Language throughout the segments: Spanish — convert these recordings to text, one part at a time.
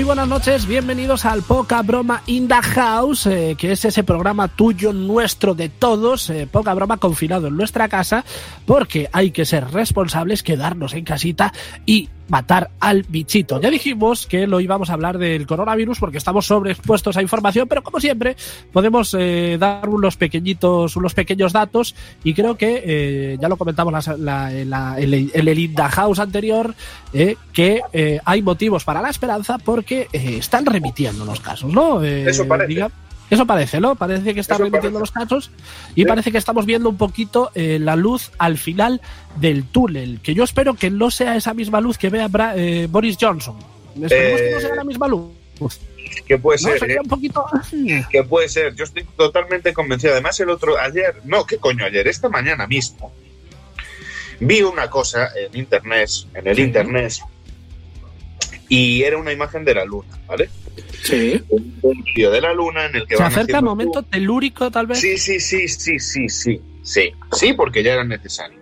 Muy buenas noches, bienvenidos al Poca Broma in the House, eh, que es ese programa tuyo, nuestro, de todos, eh, Poca Broma confinado en nuestra casa, porque hay que ser responsables, quedarnos en casita y matar al bichito. Ya dijimos que lo íbamos a hablar del coronavirus porque estamos sobreexpuestos a información, pero como siempre podemos eh, dar unos pequeñitos, unos pequeños datos y creo que eh, ya lo comentamos la, en, la, en, el Inda House anterior eh, que eh, hay motivos para la esperanza porque están remitiendo los casos, ¿no? Eh, Eso parece. diga- eso parece, ¿no? Parece que están Eso remitiendo parece. los casos y Sí. parece que estamos viendo un poquito eh, la luz al final del túnel, que yo espero que no sea esa misma luz que vea Bra- eh, Boris Johnson. Esperemos que no Eh, sea la misma luz. Que puede ¿no? ser, ¿eh? un poquito... que puede ser. Yo estoy totalmente convencido. Además, el otro, ayer, no, ¿qué coño ayer? Esta mañana mismo, vi una cosa en internet, en el Sí. internet, y era una imagen de la luna, ¿vale? Sí. Un, un vídeo de la luna en el que Se van acerca el momento telúrico, tal vez. Sí, sí, sí, sí, sí, sí, sí, sí, porque ya era necesario.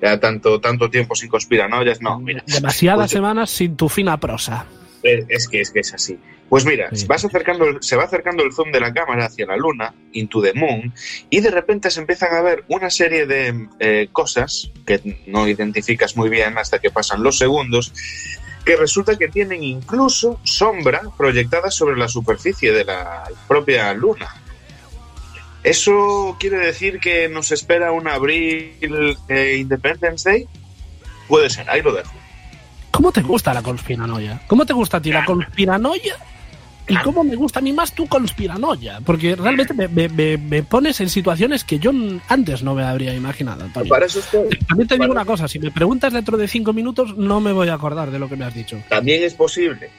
Ya tanto, tanto tiempo sin conspiranoias, no, mira. Demasiadas Pues- semanas sin tu fina prosa. Es, es que es que es así. Pues mira, Sí. vas acercando, el- se va acercando el zoom de la cámara hacia la luna, into the moon, y de repente se empiezan a ver una serie de eh, cosas que no identificas muy bien hasta que pasan los segundos, que resulta que tienen incluso sombra proyectada sobre la superficie de la propia luna. ¿Eso quiere decir que nos espera un abril eh, Independence Day? Puede ser, ahí lo dejo. ¿Cómo te gusta la conspiranoia? ¿Cómo te gusta a ti la conspiranoia? ¿Y cómo me gusta a mí más tu conspiranoia? Porque realmente me, me- me- me pones en situaciones que yo antes no me habría imaginado, Antonio. Para eso estoy. También te digo una cosa, si me preguntas dentro de cinco minutos no me voy a acordar de lo que me has dicho. También es posible.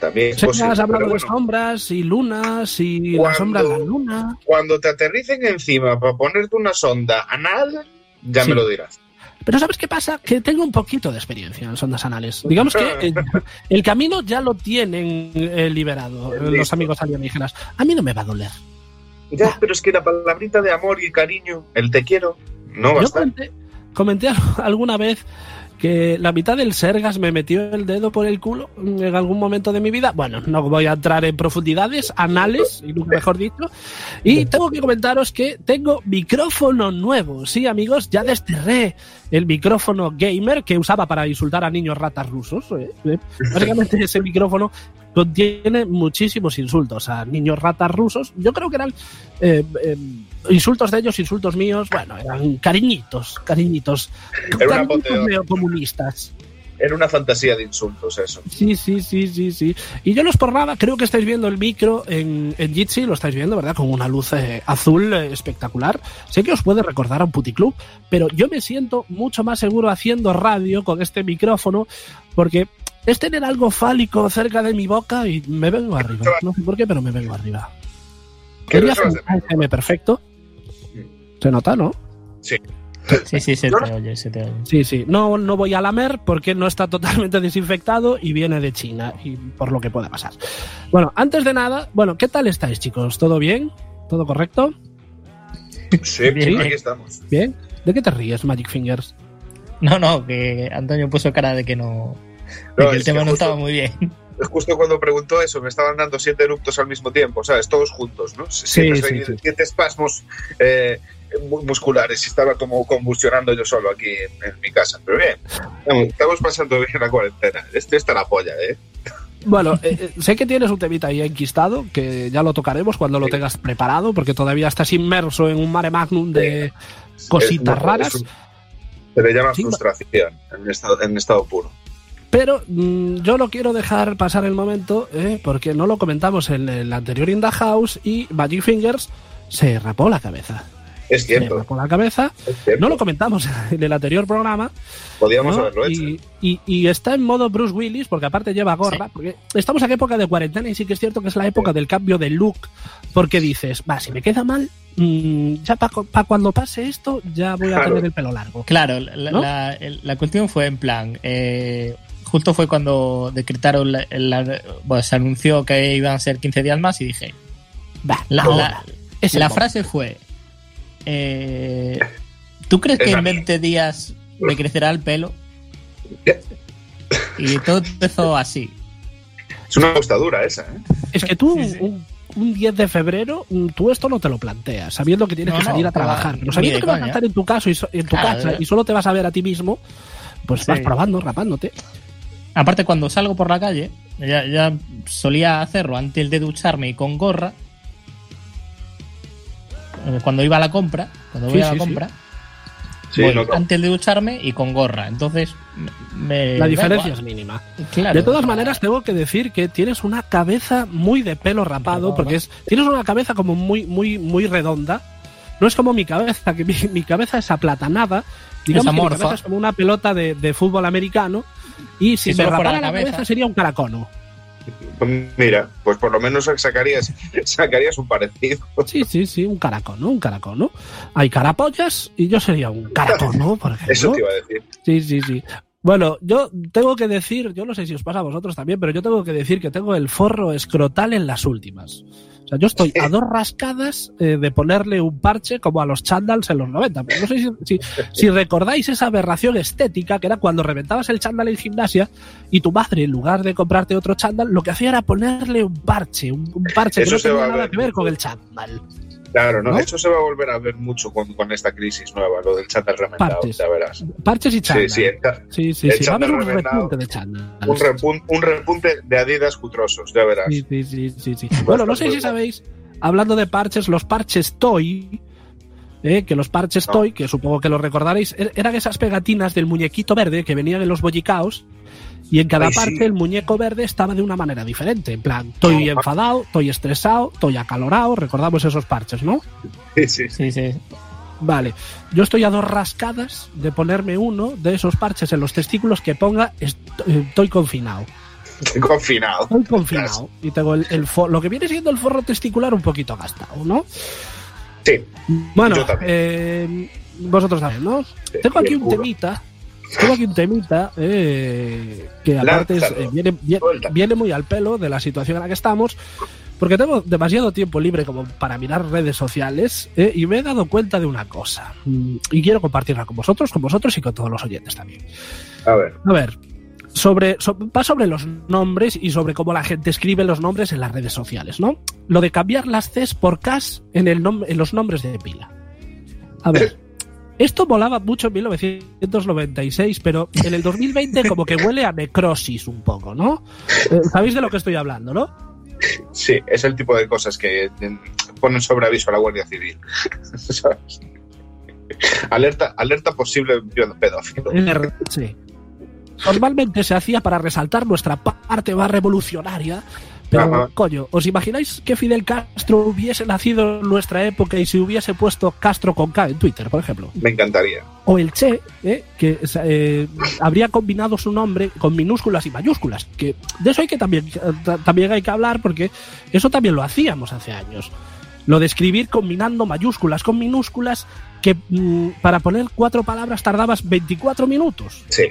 También es Sé posible. has hablado de sombras y lunas y la Cuando- sombra de la luna. cuando te aterricen encima para ponerte una sonda anal, ya Sí. me lo dirás. Pero ¿sabes qué pasa? Que tengo un poquito de experiencia en sondas anales. Digamos que eh, el camino ya lo tienen eh, liberado eh, los amigos alienígenas. A mí no me va a doler. Ya, pero es que la palabrita de amor y cariño, el te quiero, no va a estar. comenté, comenté al- alguna vez que la mitad del Sergas me metió el dedo por el culo en algún momento de mi vida. Bueno, no voy a entrar en profundidades, anales, y nunca mejor dicho. Y tengo que comentaros que tengo micrófono nuevo. Sí, amigos, ya desterré el micrófono gamer que usaba para insultar a niños ratas rusos. ¿eh? Básicamente ese micrófono contiene muchísimos insultos a niños ratas rusos. Yo creo que eran eh, eh, insultos de ellos, insultos míos. Bueno, eran cariñitos, cariñitos. Era Cariñitos neocomunistas. Era una fantasía de insultos eso. Sí, sí, sí, sí, sí. Y yo no es por nada, creo que estáis viendo el micro en, en Jitsi, lo estáis viendo, ¿verdad? Con una luz eh, azul eh, espectacular. Sé que os puede recordar a un puticlub, pero yo me siento mucho más seguro haciendo radio con este micrófono, porque es tener algo fálico cerca de mi boca y me vengo arriba. No sé por qué, pero me vengo arriba. ¿Qué Quería hacer un perfecto. Se nota, ¿no? Sí, sí, se Yo te no- oye, se te oye. Sí, sí. No, no voy a lamer porque no está totalmente desinfectado y viene de China, y por lo que pueda pasar. Bueno, antes de nada, bueno, ¿qué tal estáis, chicos? ¿Todo bien? ¿Todo correcto? Sí, Bien. aquí estamos. ¿Bien? ¿De qué te ríes, Magic Fingers? No, no, que Antonio puso cara de que no. De No, que el tema que no justo- estaba muy bien. Es justo cuando preguntó eso, me estaban dando siete eruptos al mismo tiempo, ¿sabes? Todos juntos, ¿no? Siete, sí, sí. siete espasmos eh, musculares y estaba como convulsionando yo solo aquí en, en mi casa. Pero bien, estamos pasando bien la cuarentena. Este está la polla, ¿eh? Bueno, eh, eh, sé que tienes un temita ahí enquistado, que ya lo tocaremos cuando lo Sí. tengas preparado, porque todavía estás inmerso en un mare magnum de cositas Es- raras. un- se le llama Sí, frustración en estado, en estado puro. Pero mm, yo no quiero dejar pasar el momento, eh, porque no lo comentamos en el anterior In the House y Magic Fingers se rapó la cabeza. Es cierto, rapó la cabeza. No lo comentamos en el anterior programa. Podíamos ¿no? haberlo hecho. Y, y- y está en modo Bruce Willis, porque aparte lleva gorra. Sí. Porque estamos en época de cuarentena y sí que es cierto que es la época del cambio de look. Porque dices, va, si me queda mal, mm, ya para cuando pase esto, ya voy a Claro. tener el pelo largo. Claro, la, ¿No? la- el- la cuestión fue en plan. eh, justo fue cuando decretaron. La, la- bueno, se anunció que iban a ser 15 días más y dije. Va, La, la- la frase fue. Eh, ¿Tú crees que en mía. 20 días me crecerá el pelo? Y todo empezó así. Es una costadura esa, ¿eh? Es que tú, Sí, sí. Un, un 10 de febrero, mm, tú esto no te lo planteas, sabiendo que tienes No, que salir no, a trabajar. Pero sabiendo que vas a estar en tu, caso y so- en tu Claro, casa y solo te vas a ver a ti mismo, pues Sí. vas probando, rapándote. Aparte, cuando salgo por la calle, ya, ya solía hacerlo antes de ducharme y con gorra. Eh, Cuando iba a la compra, cuando voy Sí, a la sí, compra, Sí, voy no, antes de ducharme y con gorra. Entonces, me. La diferencia es mínima. Claro, de todas maneras, tengo que decir que tienes una cabeza muy de pelo rapado, porque es, tienes una cabeza como muy, muy, muy redonda. No es como mi cabeza, que mi, mi cabeza es aplatanada. Digamos que mi cabeza es como una pelota de, de fútbol americano. Y si Si me rapara la la cabeza. cabeza sería un caracono. Mira, pues por lo menos sacarías, sacarías un parecido. Sí, sí, sí, un caracono, un caracono. Hay carapollas y yo sería un por ejemplo. Eso te iba a decir. Sí, sí, sí. Bueno, yo tengo que decir, yo no sé si os pasa a vosotros también, pero yo tengo que decir que tengo el forro escrotal en las últimas. O sea, yo estoy a dos rascadas eh, de ponerle un parche como a los chandals en los 90. Pero no sé si, si, si recordáis esa aberración estética que era cuando reventabas el chándal en gimnasia y tu madre, en lugar de comprarte otro chándal, lo que hacía era ponerle un parche, un, un parche Eso que no tenía nada ver que ver con el chándal. Claro, ¿no? ¿No? Eso se va a volver a ver mucho con, con esta crisis nueva, lo del chándal remendado, Partes. ya verás. Parches y chándal. Sí, sí, está- sí, sí, el sí. Va a haber un repunte de chándal. un, repun- un repunte de Adidas cutrosos, ya verás. Sí, sí, sí, sí, sí. Bueno, no sé si sabéis, hablando de parches, los parches Toy, eh, que los parches No. Toy, que supongo que lo recordaréis, er- eran esas pegatinas del muñequito verde que venían en los bollicaos y en cada Ay, sí. parte el muñeco verde estaba de una manera diferente. En plan, estoy No. enfadado, estoy estresado, estoy acalorado, recordamos esos parches, ¿no? Sí, sí. Sí, sí. Vale, yo estoy a dos rascadas de ponerme uno de esos parches en los testículos que ponga eh, estoy confinado. Estoy confinado. Estoy confinado y tengo el, el lo que viene siendo el forro testicular un poquito gastado, ¿no? Sí, Bueno, Yo también. eh, vosotros también, ¿no? sí, Tengo aquí un temita. Tengo aquí un temita eh, que aparte es- eh, viene, viene, Suelta. viene muy al pelo de la situación en la que estamos, porque tengo demasiado tiempo libre como para mirar redes sociales eh, y me he dado cuenta de una cosa. Y quiero compartirla con vosotros, con vosotros y con todos los oyentes también. A ver, A ver, sobre, so- va sobre los nombres y sobre cómo la gente escribe los nombres en las redes sociales, ¿no? Lo de cambiar las Cs por Ks en, el nom- en los nombres de pila. A ver, esto volaba mucho en 1996, pero en el 2020 como que huele a necrosis un poco, ¿no? Eh, ¿Sabéis de lo que estoy hablando, no? sí, es el tipo de cosas que eh, ponen sobre aviso a la Guardia Civil. ¿Sabes? Alerta, alerta posible pedófilo. Sí. Normalmente se hacía para resaltar nuestra parte más revolucionaria, pero Ajá. coño, ¿os imagináis que Fidel Castro hubiese nacido en nuestra época y se hubiese puesto Castro con K en Twitter, por ejemplo? Me encantaría. O el Che, ¿eh? que eh, habría combinado su nombre con minúsculas y mayúsculas, que de eso hay que también, ta- también hay que hablar porque eso también lo hacíamos hace años. Lo de escribir combinando mayúsculas con minúsculas, que mm, para poner cuatro palabras tardabas 24 minutos. Sí.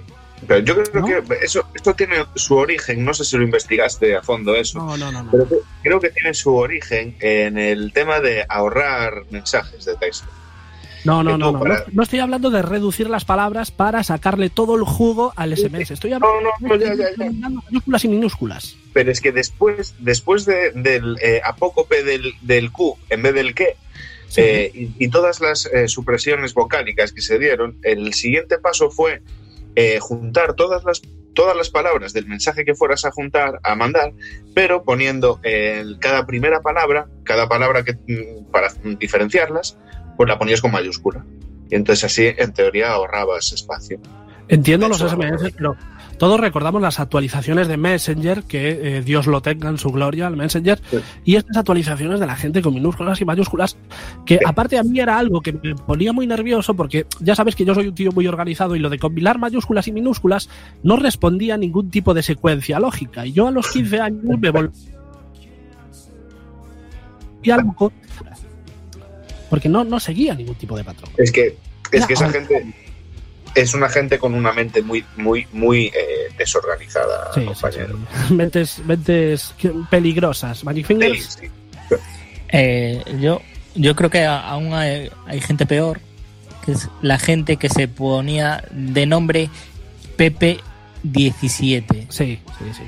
Pero yo creo ¿No? que eso, esto tiene su origen, no sé si lo investigaste a fondo eso, No, no, no. no. pero creo que tiene su origen en el tema de ahorrar mensajes de texto. No, no, no, no, para- no. Estoy hablando de reducir las palabras para sacarle todo el jugo al SMS. Estoy hablando No, no, no, ya, ya, ya. combinando mayúsculas y minúsculas. Pero es que después, después de- del eh, apócope del, del Q en vez del que, Sí. eh, y, y todas las eh, supresiones vocálicas que se dieron, el siguiente paso fue eh, juntar todas las, todas las palabras del mensaje que fueras a juntar, a mandar, pero poniendo el- cada primera palabra, cada palabra que mm, para diferenciarlas, pues la ponías con mayúscula. Y entonces así, en teoría, ahorrabas espacio. Entiendo los SMS, pero todos recordamos las actualizaciones de Messenger, que eh, Dios lo tenga en su gloria, el Messenger, Sí. y estas actualizaciones de la gente con minúsculas y mayúsculas, que Sí. aparte a mí era algo que me ponía muy nervioso, porque ya sabes que yo soy un tío muy organizado y lo de combinar mayúsculas y minúsculas no respondía a ningún tipo de secuencia lógica. Y yo a los 15 años me volví algo porque no, no seguía ningún tipo de patrón. Es que, es que esa gente es una gente con una mente muy, muy, muy eh, desorganizada, Sí, compañero. sí. Mentes, mentes peligrosas. Fingers. Eh, yo, yo creo que aún hay, hay gente peor, que es la gente que se ponía de nombre Pepe 17. Sí, sí, sí.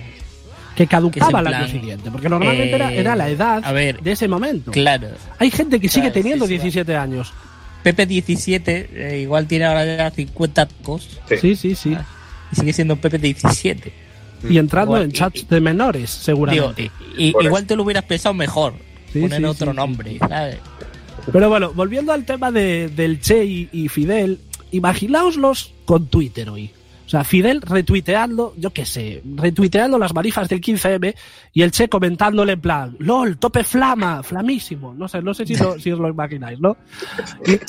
que caducaba en año siguiente, porque normalmente era, eh, era la edad a ver, de ese momento. Claro. Hay gente que sigue teniendo sí, sí. 17 años. Pepe 17, eh, igual tiene ahora ya 50 tacos Sí. Sí, sí. Ah, y sigue siendo Pepe 17. Y entrando Igual, en y- chats de menores, Digo, seguramente. y- y- Por igual eso. te lo hubieras pensado mejor. Sí, poner sí, otro sí, nombre, ¿sabes? Pero bueno, volviendo al tema de, del Che y, y Fidel, imaginaoslos con Twitter hoy. O sea, Fidel retuiteando, yo qué sé, retuiteando las marifas del 15M y el Che comentándole en plan, LOL, tope flama, flamísimo. No sé, no sé si, lo, si os lo imagináis, ¿no? Y,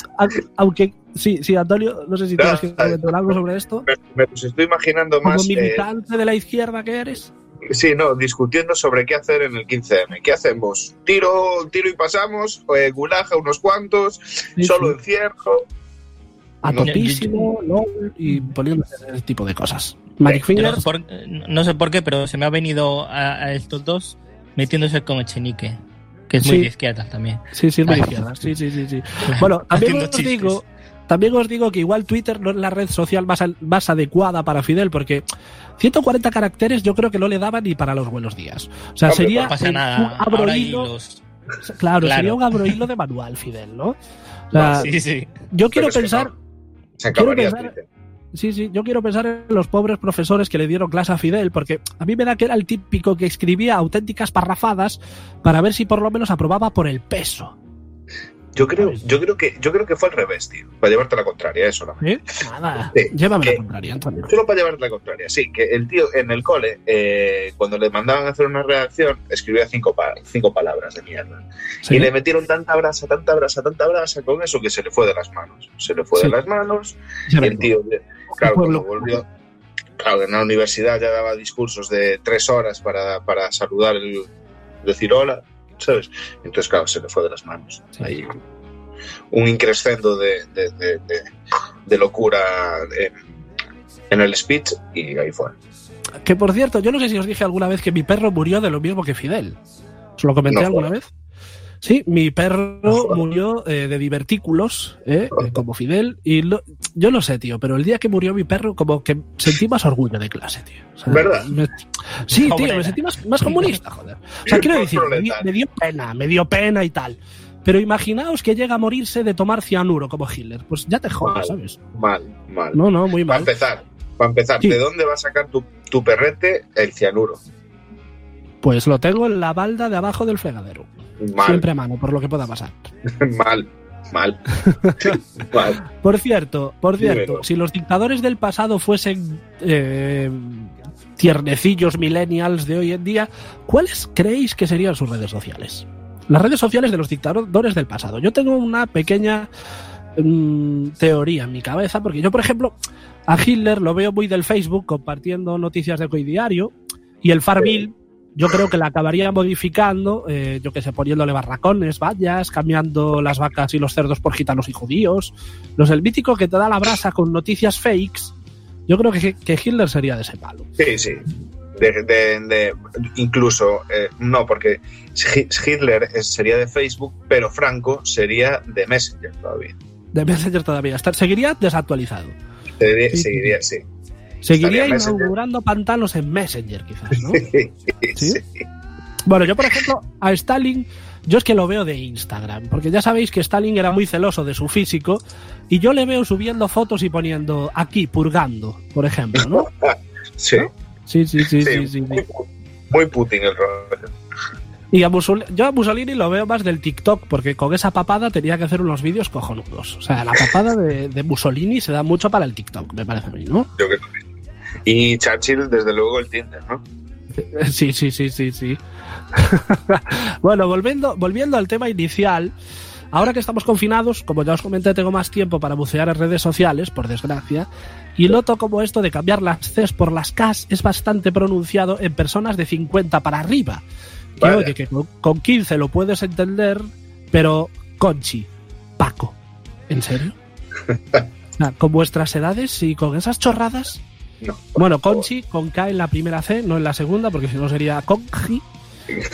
aunque, sí, sí, Antonio, no sé si tienes que comentar algo sobre esto. Me, me los estoy imaginando Como más. eh, militante de la izquierda que eres. sí, no, discutiendo sobre qué hacer en el 15M. ¿Qué hacemos? ¿Tiro, tiro y pasamos? Eh, ¿Gulag a unos cuantos? Sí, ¿Solo sí. encierro? A no, LOL, y poniéndose ese tipo de cosas. Magic Yo no, Fingers, sé por, no sé por qué, pero se me ha venido a, a estos dos metiéndose con Echenique, que es muy de izquierda también. Sí, sí, es muy izquierda. Sí, sí, sí, sí. Bueno, también os digo, también os digo que igual Twitter no es la red social más, adecuada para Fidel, porque 140 caracteres yo creo que no le daban ni para los buenos días. O sea, sería No pasa un nada. abro Ahora hay hilo- los. claro, claro. sería un abro hilo de manual, Fidel, ¿no? O sea, Sí, sí. yo quiero Pero es que pensar. Se quiero acabaría Twitter. sí, sí, yo quiero pensar en los pobres profesores que le dieron clase a Fidel, porque a mí me da que era el típico que escribía auténticas parrafadas para ver si por lo menos aprobaba por el peso. Yo creo, yo creo que yo creo que fue al revés, tío. Para llevarte la contraria, eso no. ¿Eh? Nada, Sí, llévame la que- contraria, Antonio. Solo para llevarte la contraria, sí, que el tío en el cole, eh, cuando le mandaban a hacer una redacción, escribía cinco, pa- cinco palabras de mierda. Sí. Y le metieron tanta brasa, tanta brasa, tanta brasa con eso que se le fue de las manos. Se le fue Sí. de las manos Ya y el tío, claro, cuando volvió, claro, en la universidad ya daba discursos de tres horas para, para saludar, el, decir hola, ¿sabes? Entonces, claro, se le fue de las manos. Sí. Ahí, un increscendo de, de, de- de- de locura en, en el speech y ahí fue. Que por cierto, yo no sé si os dije alguna vez que mi perro murió de lo mismo que Fidel. ¿Os lo comenté No, alguna vez? Sí, mi perro murió eh, de divertículos, eh, eh, como Fidel. Y lo- yo no sé, tío, pero el día que murió mi perro, como que sentí más orgullo de clase, tío. O sea, ¿Verdad? me- sí, tío, me sentí más, más comunista, joder. O sea, quiero decir, me dio, proletario. me dio pena, me dio pena y tal. Pero imaginaos que llega a morirse de tomar cianuro como Hitler. Pues ya te jodas. ¿sabes? Mal, mal. No, no, muy Para mal. empezar, para empezar, Sí. ¿de dónde va a sacar tu, tu perrete el cianuro? Pues lo tengo en la balda de abajo del fregadero. Mal, Siempre a mano, por lo que pueda pasar. mal, mal, mal. Por cierto, por cierto, si los dictadores del pasado fuesen eh, tiernecillos millennials de hoy en día, ¿cuáles creéis que serían sus redes sociales? Las redes sociales de los dictadores del pasado. Yo tengo una pequeña mm, teoría en mi cabeza, porque yo, por ejemplo, a Hitler lo veo muy del Facebook compartiendo noticias de Diario y el Farmil yo creo que la acabaría modificando, eh, yo que sé, poniéndole barracones, vallas, cambiando las vacas y los cerdos por gitanos y judíos. Los el mítico que te da la brasa con noticias fakes. Yo creo que, que Hitler sería de ese palo. Sí, sí. De, de- de- incluso, eh, no, porque Hi- Hitler sería de Facebook, pero Franco sería de Messenger todavía. De Messenger todavía. Seguiría desactualizado. Seguiría, Sí, sí, seguiría sí. Seguiría inaugurando pantanos en Messenger, quizás, ¿no? Sí. Bueno, yo, por ejemplo, a Stalin, yo es que lo veo de Instagram, porque ya sabéis que Stalin era muy celoso de su físico, y yo le veo subiendo fotos y poniendo aquí, purgando, por ejemplo, ¿no? Sí. Sí, sí, sí, sí, Sí, sí. sí. Muy, Putin el rollo. Y a Mussolini, yo a Mussolini lo veo más del TikTok, porque con esa papada tenía que hacer unos vídeos cojonudos. O sea, la papada de, de Mussolini se da mucho para el TikTok, me parece a mí, ¿no? Yo que también. Y Churchill, desde luego, el Tinder, ¿no? Sí, sí, sí, sí, sí. bueno, volviendo, volviendo al tema inicial, ahora que estamos confinados, como ya os comenté, tengo más tiempo para bucear en redes sociales, por desgracia, y noto como esto de cambiar las Cs por las Ks es bastante pronunciado en personas de 50 para arriba. Que Vaya. oye, que con, con 15 lo puedes entender, pero Conchi, Paco, ¿en serio? Con vuestras edades y con esas chorradas. No. Bueno, Conchi con K en la primera C, no en la segunda, porque si no sería Conji.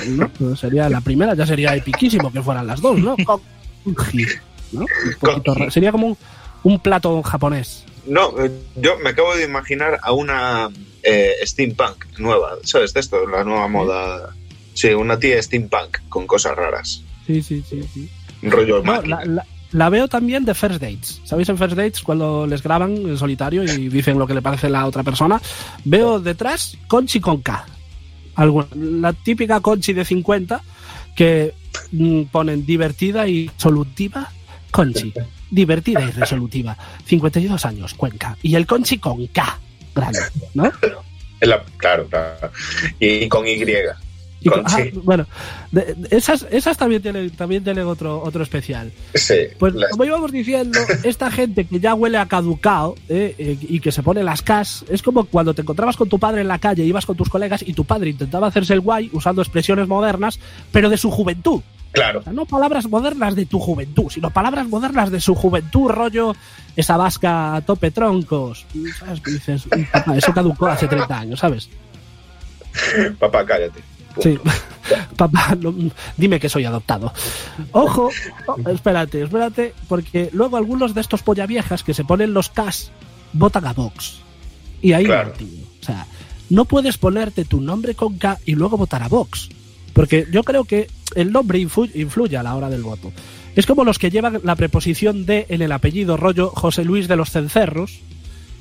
¿no? No sería la primera, ya sería epiquísimo que fueran las dos, ¿no? Conji. ¿no? Conji. sería como un, un plato japonés. No, eh, yo me acabo de imaginar a una eh, steampunk nueva, ¿sabes? De esto, la nueva moda. Sí, una tía steampunk con cosas raras. Sí, sí, sí, sí. Rollo No, máquina. la, la- la veo también de First Dates. ¿Sabéis en First Dates cuando les graban en solitario y dicen lo que le parece a la otra persona? Veo detrás Conchi con K. La típica Conchi de 50 que mm, ponen divertida y solutiva. Conchi. Divertida y resolutiva. 52 años, Cuenca. Y el Conchi con K. Grande, ¿no? Claro, claro. Y, con Y. Y con- Conchi. ah, bueno, de- de- esas, esas también tienen, también tienen otro, otro especial. Sí. Pues las- como íbamos diciendo, esta gente que ya huele a caducao eh, eh, y que se pone las cas, es como cuando te encontrabas con tu padre en la calle, ibas con tus colegas y tu padre intentaba hacerse el guay usando expresiones modernas, pero de su juventud. claro. O sea, no palabras modernas de tu juventud, sino palabras modernas de su juventud, rollo esa vasca a tope troncos. ¿Sabes? Dices, "Uy, papá, eso caducó hace 30 años, ¿sabes? Papá, cállate. Sí. Papá, no- dime que soy adoptado. Ojo, oh, espérate, espérate, porque luego algunos de estos polla viejas que se ponen los cas votan a Vox. Y ahí Claro. O sea, no puedes ponerte tu nombre con K y luego votar a Vox. Porque yo creo que el nombre influ- influye a la hora del voto. Es como los que llevan la preposición de en el apellido rollo José Luis de los Cencerros.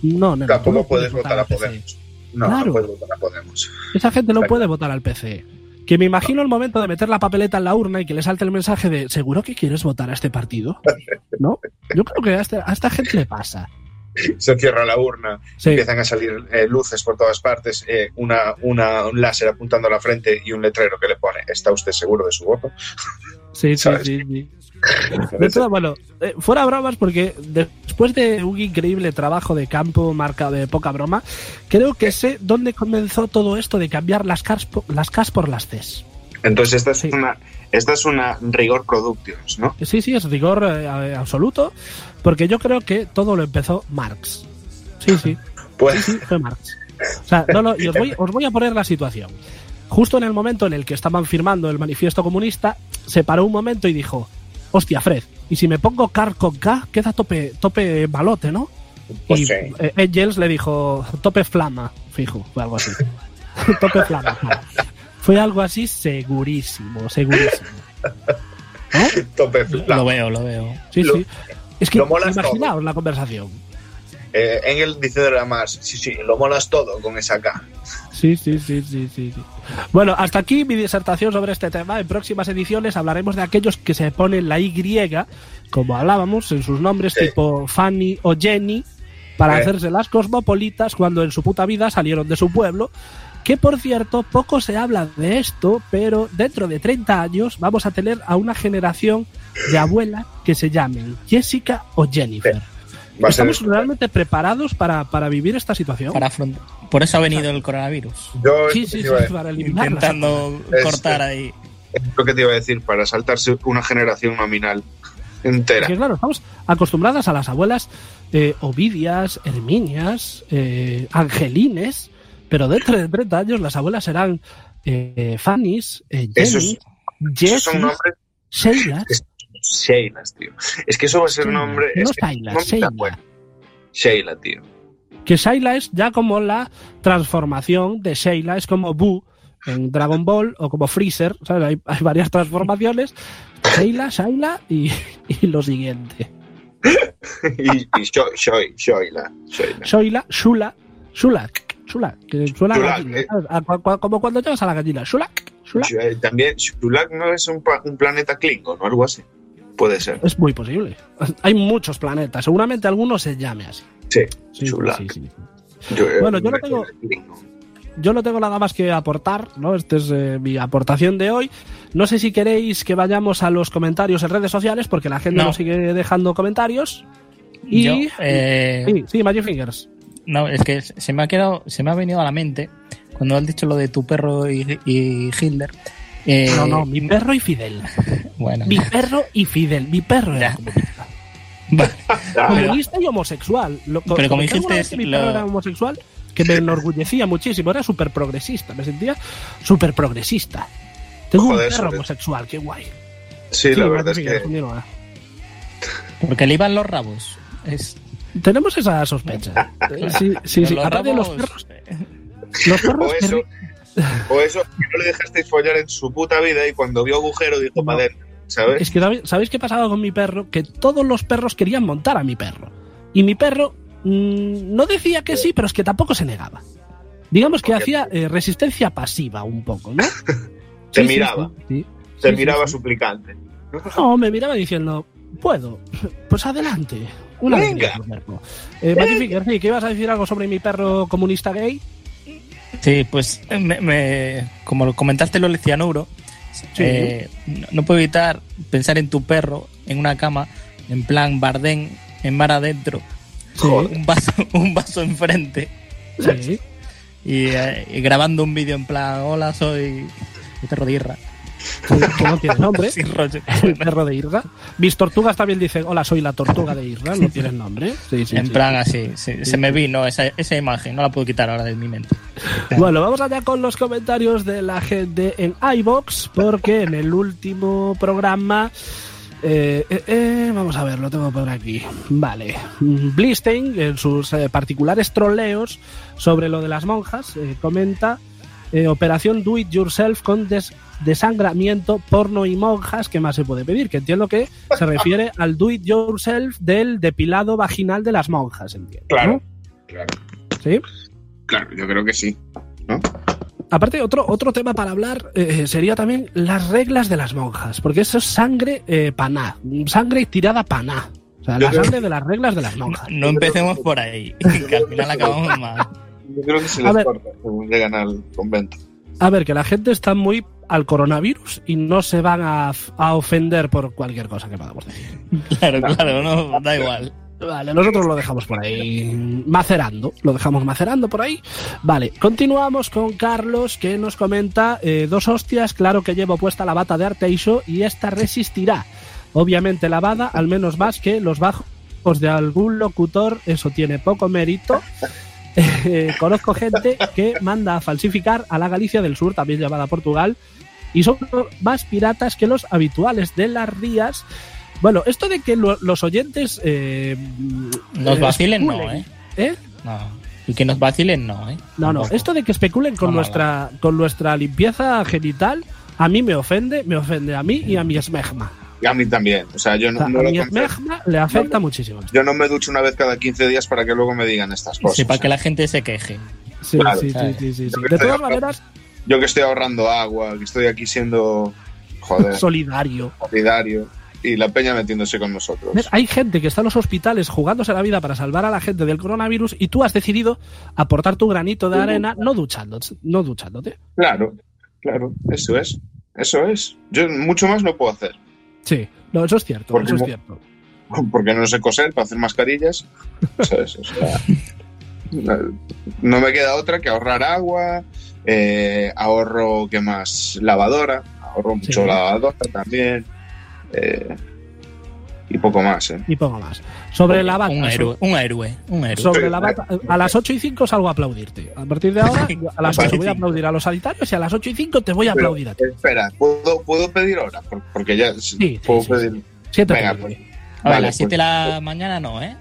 No, no, Tampoco no puedes votar a. Podemos. No, Claro. no puedes votar a Podemos. Esa gente no Exacto. puede votar al PC. Que me imagino el momento de meter la papeleta en la urna y que le salte el mensaje de ¿seguro que quieres votar a este partido? ¿No? Yo creo que a, este- a esta gente le pasa. Se cierra la urna, Sí, empiezan a salir eh, luces por todas partes, eh, una, una, un láser apuntando a la frente y un letrero que le pone ¿Está usted seguro de su voto? sí, sí, sí, sí. De todo, bueno, eh, fuera bromas, porque después de un increíble trabajo de campo marca de poca broma, creo que sé dónde comenzó todo esto de cambiar las CAS, po- las CAS por las Cs. Entonces esta es Sí. una esta es una rigor productions, ¿no? Sí, sí, es rigor eh, absoluto, porque yo creo que todo lo empezó Marx. Sí, sí. Pues Sí, fue Marx. O sea, no, no, y os voy, os voy a poner la situación. Justo en el momento en el que estaban firmando el manifiesto comunista, se paró un momento y dijo, hostia, Fred, y si me pongo car con K, queda tope, tope malote, ¿no? Pues y sí. eh, Engels le dijo, tope flama, fijo, fue algo así. tope flama. claro. Fue algo así segurísimo, segurísimo. ¿No? tope Lo plan. veo, lo veo. Sí, Lo- sí. Es que lo imaginaos la conversación. Eh, Engel diciéndole a más, sí, sí, lo molas todo con esa K. Sí, sí, sí, sí, sí, sí. Bueno, hasta aquí mi disertación sobre este tema. En próximas ediciones hablaremos de aquellos que se ponen la Y, como hablábamos, en sus nombres Sí. tipo Fanny o Jenny, para Eh. hacerse las cosmopolitas cuando en su puta vida salieron de su pueblo. Que por cierto, poco se habla de esto, pero dentro de 30 años vamos a tener a una generación de abuelas que se llamen Jessica o Jennifer. Va a ser- ¿Estamos realmente preparados para, para vivir esta situación? Para afront- Por eso ha venido el coronavirus. Yo Sí, es sí, sí, para. Intentando Es- cortar ahí. es lo que te iba a decir, para saltarse una generación nominal entera. Porque claro, estamos acostumbradas a las abuelas eh, Ovidias, Herminias, eh, Angelines, pero dentro de 30 años las abuelas serán eh, Fannys, eh, Esos- Jenny, Esos Jessys, son nombres Sheila. Sheilas, tío. Es que eso va a ser nombre. no es que- Sheila, Sheila. tan bueno. Sheila, tío. Que Sheila es ya como la transformación de Sheila, es como Boo en Dragon Ball o como Freezer, ¿sabes? Hay, hay varias transformaciones. Sheila, Sheila y, y lo siguiente. y y Shoila. Shoila. Shoila, Shula, Shulak, Shulak, que suena a Shulak, gallina, eh. como cuando llegas a la gallina, Shulak, Shulak. Sh- eh, También Shulak no es un, un planeta Klingon o algo así. Puede ser. Es muy posible. Hay muchos planetas, seguramente alguno se llame así. Sí, Sí, sí, sí. Yo, eh, Bueno, yo no tengo-. Yo no tengo nada más que aportar, ¿no? Esta es eh, mi aportación de hoy. No sé si queréis que vayamos a los comentarios en redes sociales, porque la gente No. nos sigue dejando comentarios. Y. Yo, eh, Sí, sí, Magic Fingers. No, es que se me ha quedado, se me ha venido a la mente cuando has dicho lo de tu perro y, y Hitler. Eh, No, no, mi perro y Fidel. Bueno, Mi perro y Fidel. Mi perro era comunista. Vale. Comunista y homosexual. Lo, Pero como dijiste, que mi lo- perro era homosexual, que me enorgullecía muchísimo. Era súper progresista. Me sentía súper progresista. Tengo Joder, un perro homosexual, qué guay. sí, la verdad es que continúa. porque le iban los rabos. Es, Tenemos esa sospecha. Sí, sí, sí. los Aparte de los rabos, perros, Los perros O eso, que no le dejasteis follar en su puta vida y cuando vio agujero dijo para adentro, ¿sabes? Es que ¿sabéis- ¿sabéis qué pasaba con mi perro? Que todos los perros querían montar a mi perro. Y mi perro mm, no decía que sí, pero es que tampoco se negaba. Digamos que hacía eh, resistencia pasiva un poco, ¿no? Te Sí, sí, miraba. sí. Se miraba suplicante. No, me miraba diciendo, puedo. Pues adelante. Una Venga. alegría. Eh, Magnific, García, ¿qué ibas a decir algo sobre mi perro comunista gay? Sí, pues eh, me, me- como lo comentaste lo del cianuro, Sí. eh, no, puedo evitar pensar en tu perro en una cama, en plan Bardén, en mar adentro, Sí, un vaso, un vaso enfrente sí. y, eh, y grabando un vídeo en plan, hola, soy el perro de Irra. sí, que no tiene nombre. Rollo. El perro de Irra. Mis tortugas también dicen, hola, soy la tortuga de Irra, no tienes nombre. Sí, sí, en sí. plan así, sí, se me vino esa, esa imagen, no la puedo quitar ahora de mi mente. Bueno, vamos allá con los comentarios de la gente en iBox, porque en el último programa. eh, eh, eh, vamos a ver, lo tengo por aquí. Vale. Blistein, en sus eh, particulares troleos sobre lo de las monjas, comenta eh, Operación Do It Yourself con des- desangramiento, porno y monjas. ¿Qué más se puede pedir? Que entiendo que se refiere al Do It Yourself del depilado vaginal de las monjas, entiendo. ¿no? Claro, claro, ¿Sí? claro, yo creo que sí. ¿no? Aparte, otro, otro tema para hablar eh, sería también las reglas de las monjas, porque eso es sangre eh, paná, sangre tirada paná. O sea, Yo la creo- sangre de las reglas de las No, monjas. no empecemos por ahí, que al final acabamos mal. Yo creo que se A les ver. corta según llegan al convento. A ver, que la gente está muy al coronavirus y no se van a, a ofender por cualquier cosa que podamos decir. Claro, claro, no, da igual. Vale, nosotros lo dejamos por ahí macerando, lo dejamos macerando por ahí. Vale, continuamos con Carlos que nos comenta eh, dos hostias, claro que llevo puesta la bata de Arteixo y esta resistirá. Obviamente lavada, al menos más que los bajos de algún locutor, eso tiene poco mérito. Eh, conozco gente que manda a falsificar a la Galicia del Sur, también llamada Portugal, y son más piratas que los habituales de las rías. Bueno, esto de que lo- los oyentes eh, Nos eh, vacilen, no, ¿eh? ¿eh? No. Y que nos vacilen, no, ¿eh? No, no, esto de que especulen con no, nuestra, con nuestra limpieza genital, a mí me ofende, me ofende a mí y a mi esmegma. Y a mí también. O sea, yo O no, sea, no a lo mi concedo. esmegma le afecta muchísimo. Yo no me ducho una vez cada 15 días para que luego me digan estas cosas. Sí, para que la gente se queje. Sí, Claro, sí, sí, De todas maneras, Yo que estoy ahorrando agua, que estoy aquí siendo, joder, solidario. solidario y la peña metiéndose con nosotros. ¿Ves? Hay gente que está en los hospitales jugándose la vida para salvar a la gente del coronavirus y tú has decidido aportar tu granito de arena no duchándote. No duchándote. Claro, claro, eso es. Eso es. Yo mucho más no puedo hacer. Sí, no, eso es cierto, Porque eso es cierto. Porque no sé coser para hacer mascarillas. ¿sabes? O sea, no, no me queda otra que ahorrar agua, eh, ahorro, ¿qué más? Lavadora, ahorro mucho Sí. lavadora también. eh, y poco más, ¿eh? Y pongo más. Sobre la bata. Un héroe, un héroe, un héroe. Sobre la bata, a las 8 y 5 salgo a aplaudirte. A partir de ahora, a las 8 voy a aplaudir a los sanitarios y a las 8 y 5 te voy a Pero, aplaudir a ti. Espera, ¿puedo, ¿puedo pedir hora? Por- Porque ya Sí, puedo sí, sí, pedir. Siéntate. Venga, pues. A ver, Vale, a las 7 de pues. la mañana no, ¿eh?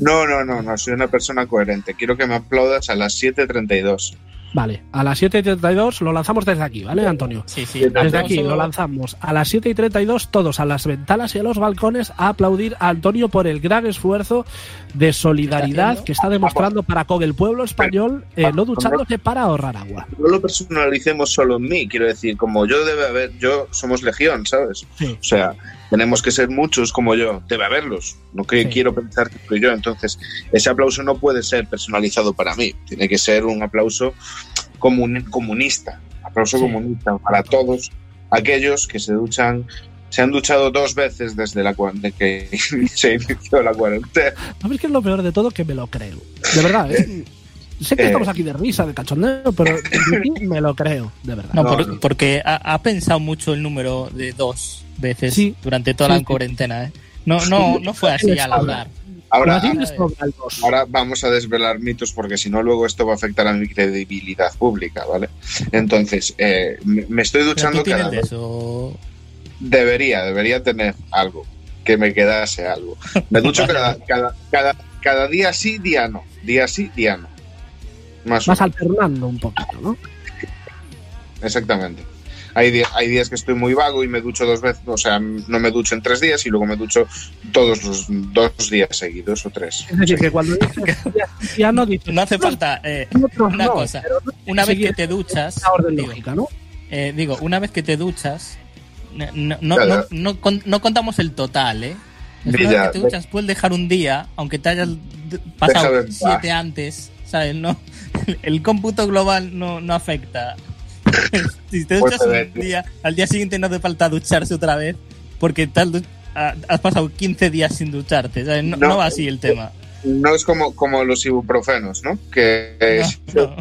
No, no, no, no, soy una persona coherente. Quiero que me aplaudas a las 7.32. Vale, a las 7 y 32 lo lanzamos desde aquí, ¿vale, Antonio? Sí, sí. Desde aquí lo lanzamos a las 7 y 32, todos a las ventanas y a los balcones, a aplaudir a Antonio por el gran esfuerzo de solidaridad que está demostrando para con el pueblo español, eh, no duchándose para ahorrar agua. No lo personalicemos solo en mí, quiero decir, como yo debe haber, yo somos legión, ¿sabes? Sí, O sea, tenemos que ser muchos como yo, debe haberlos. No que Sí. quiero pensar que soy yo. Entonces, ese aplauso no puede ser personalizado para mí. Tiene que ser un aplauso comun- comunista. Aplauso Sí. comunista para todos aquellos que se duchan. Se han duchado dos veces desde la de que se inició la cuarentena. ¿Sabes qué es lo peor de todo? Que me lo creo. De verdad, ¿eh? Sé que Eh. estamos aquí de risa, de cachondeo, pero me lo creo, de verdad. No, por- porque ha, ha pensado mucho el número de dos veces Sí. durante toda Sí, la cuarentena, ¿eh? No, no, no fue así al azar. Ahora, ah, vamos a desvelar mitos porque si no luego esto va a afectar a mi credibilidad pública, ¿vale? Entonces, eh, me estoy duchando tú cada vez. eso. Debería, debería tener algo, que me quedase algo. Me ducho cada, cada, cada, cada día sí, día no. Día sí, día no. Más alternando un poquito, ¿no? Exactamente. Hay, días, hay días que estoy muy vago y me ducho dos veces, o sea, no me ducho en tres días y luego me ducho todos los dos días seguidos o tres. Es decir, que cuando dices ya no dices No hace falta. eh, una no, cosa. no una vez que te duchas. esa orden digo, lógica, ¿no? eh, digo, una vez que te duchas, no, no, no, Ya, ya. no- no con- no contamos el total, ¿eh? Una ya. vez que te duchas, puedes dejar un día, aunque te hayas pasado siete antes, ¿sabes? No, el cómputo global no, no afecta. si te duchas un día, al día siguiente no hace falta ducharse otra vez, porque te has, pasado 15 días sin ducharte, ¿sabes? No, No. no va así el tema. No es como, como los ibuprofenos, ¿no? Que No,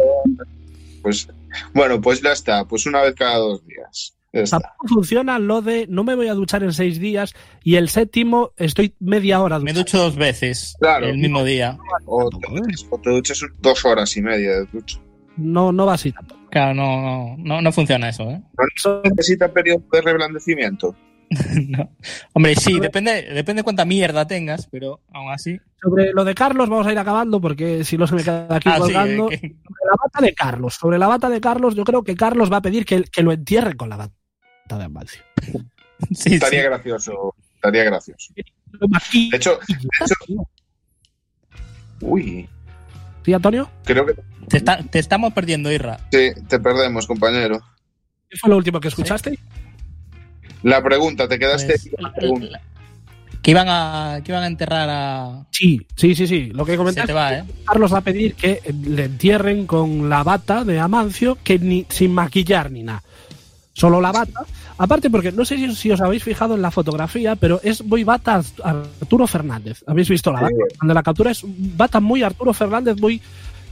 pues bueno, pues ya está, pues una vez cada dos días. Tampoco funciona lo de no me voy a duchar en seis días y el séptimo estoy media hora Me duchado. ducho dos veces Claro. el mismo día. O te, duches- o te duches dos horas y media de ducha. No, no va así tampoco. Claro, no, no, no, no funciona eso, ¿eh? ¿No necesita periodo de reblandecimiento? No. Hombre, sí, depende, depende cuánta mierda tengas, pero aún así. Sobre lo de Carlos vamos a ir acabando porque si no se me queda aquí Ah, sí, eh, que- Sobre la bata de Carlos. Sobre la bata de Carlos, yo creo que Carlos va a pedir que, que lo entierren con la bata de Amancio. sí, Estaría sí. gracioso, estaría gracioso. De hecho, uy, ¿Sí, Antonio? creo que Te, está- te estamos perdiendo, Irra. sí, te perdemos, compañero. ¿Qué fue lo último que escuchaste? La pregunta, te quedaste Pues, la que iban a que iban a enterrar a. Sí, sí, sí, sí. Lo que Se comentaste, te va, ¿eh? Carlos va a pedir que le entierren con la bata de Amancio, que ni sin maquillar ni nada. Solo la bata. Aparte, porque no sé si, si os habéis fijado en la fotografía, pero es muy bata Arturo Fernández. ¿Habéis visto la Sí. bata? Cuando la captura es bata muy Arturo Fernández, muy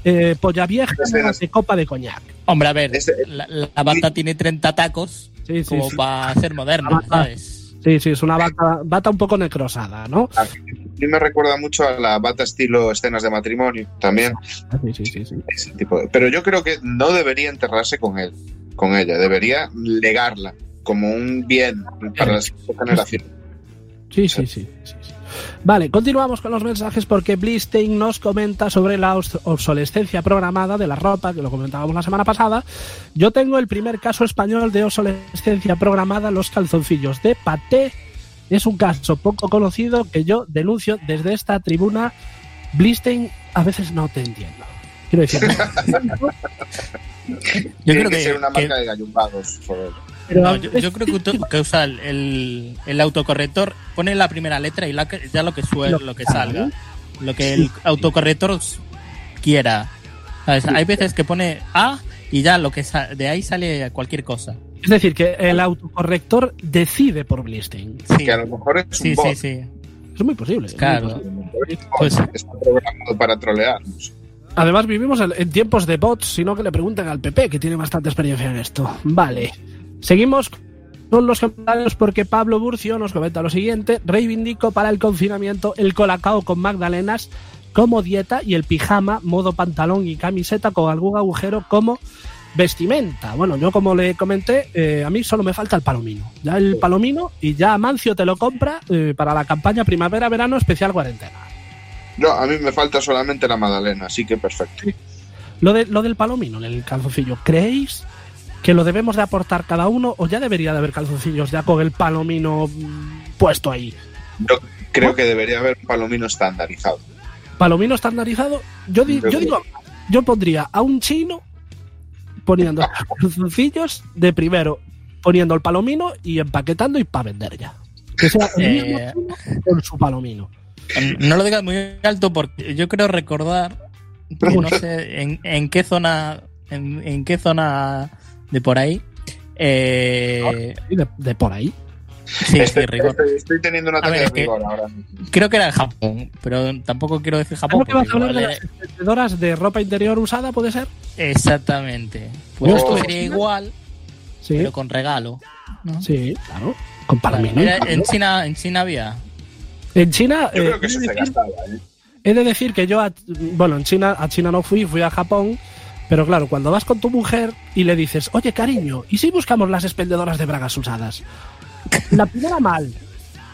eh, polla vieja de copa de coñac. Hombre, a ver, la, la bata tiene 30 tacos Sí, sí, como sí. para ser moderna. ¿sabes? Sí, sí, es una bata, bata un poco necrosada, ¿no? A mí me recuerda mucho a la bata estilo escenas de matrimonio, también. Sí, sí, sí. sí. Ese tipo de- Pero yo creo que no debería enterrarse con él, con ella, debería legarla como un bien para la siguiente generación. Sí, sí, sí, sí, sí. Vale, continuamos con los mensajes porque Blistein nos comenta sobre la obs- obsolescencia programada de la ropa, que lo comentábamos la semana pasada. Yo tengo el primer caso español de obsolescencia programada, los calzoncillos de paté. Es un caso poco conocido que yo denuncio desde esta tribuna. Blistein, a veces no te entiendo. Quiero decir, Yo Tiene creo que, que, ser una que- marca de gallumbados, joder. pero no, yo, yo creo que, que usa el, el, el autocorrector, pone la primera letra y la que- ya lo que suele, lo que salga. Lo que el autocorrector quiera. ¿Sabes? Hay veces que pone A y ya lo que de ahí sale cualquier cosa. es decir, que el autocorrector decide por Blistein. Sí, Que a lo mejor es un sí, bot. sí, sí. Es muy posible. es muy Claro. posible. Pues- Está programado para trolearnos. Además, vivimos en, tiempos de bots, sino que le pregunten al PP, que tiene bastante experiencia en esto. Vale. Seguimos con los comentarios porque Pablo Burcio nos comenta lo siguiente. Reivindico para el confinamiento el colacao con magdalenas como dieta y el pijama, modo pantalón y camiseta con algún agujero como vestimenta. Bueno, yo como le comenté, eh, a mí solo me falta el palomino. Ya el palomino y ya Amancio te lo compra eh, para la campaña primavera-verano especial cuarentena. No, a mí me falta solamente la magdalena, así que perfecto. Lo, de, lo del palomino el calzoncillo, ¿creéis que lo debemos de aportar cada uno o ya debería de haber calzoncillos ya con el palomino puesto ahí? Yo creo que debería haber un palomino estandarizado. Palomino estandarizado, yo, di- yo digo, yo pondría a un chino poniendo calzoncillos de primero, poniendo el palomino y empaquetando y para vender ya. Que sea el mismo Eh. chino con su palomino. No lo digas muy alto porque yo creo recordar que no sé en, en qué zona en, en qué zona de por ahí eh, De, de por ahí. sí, estoy, sí, rigor. estoy- estoy teniendo un ataque ver, de que- rigor ahora creo que era en Japón pero tampoco quiero decir Japón que vas a porque hablar de las expendedoras de ropa interior usada, ¿puede ser? exactamente pues Oh. esto sería igual Sí, pero con regalo ¿no? sí, claro. Con en China en China había En China, Yo eh, creo que he, eso de se decir, gastaba, ¿eh? he de decir que yo, a- bueno, en China, a China no fui, fui a Japón, pero claro, cuando vas con tu mujer y le dices, oye cariño, ¿y si buscamos las expendedoras de bragas usadas? La primera mal,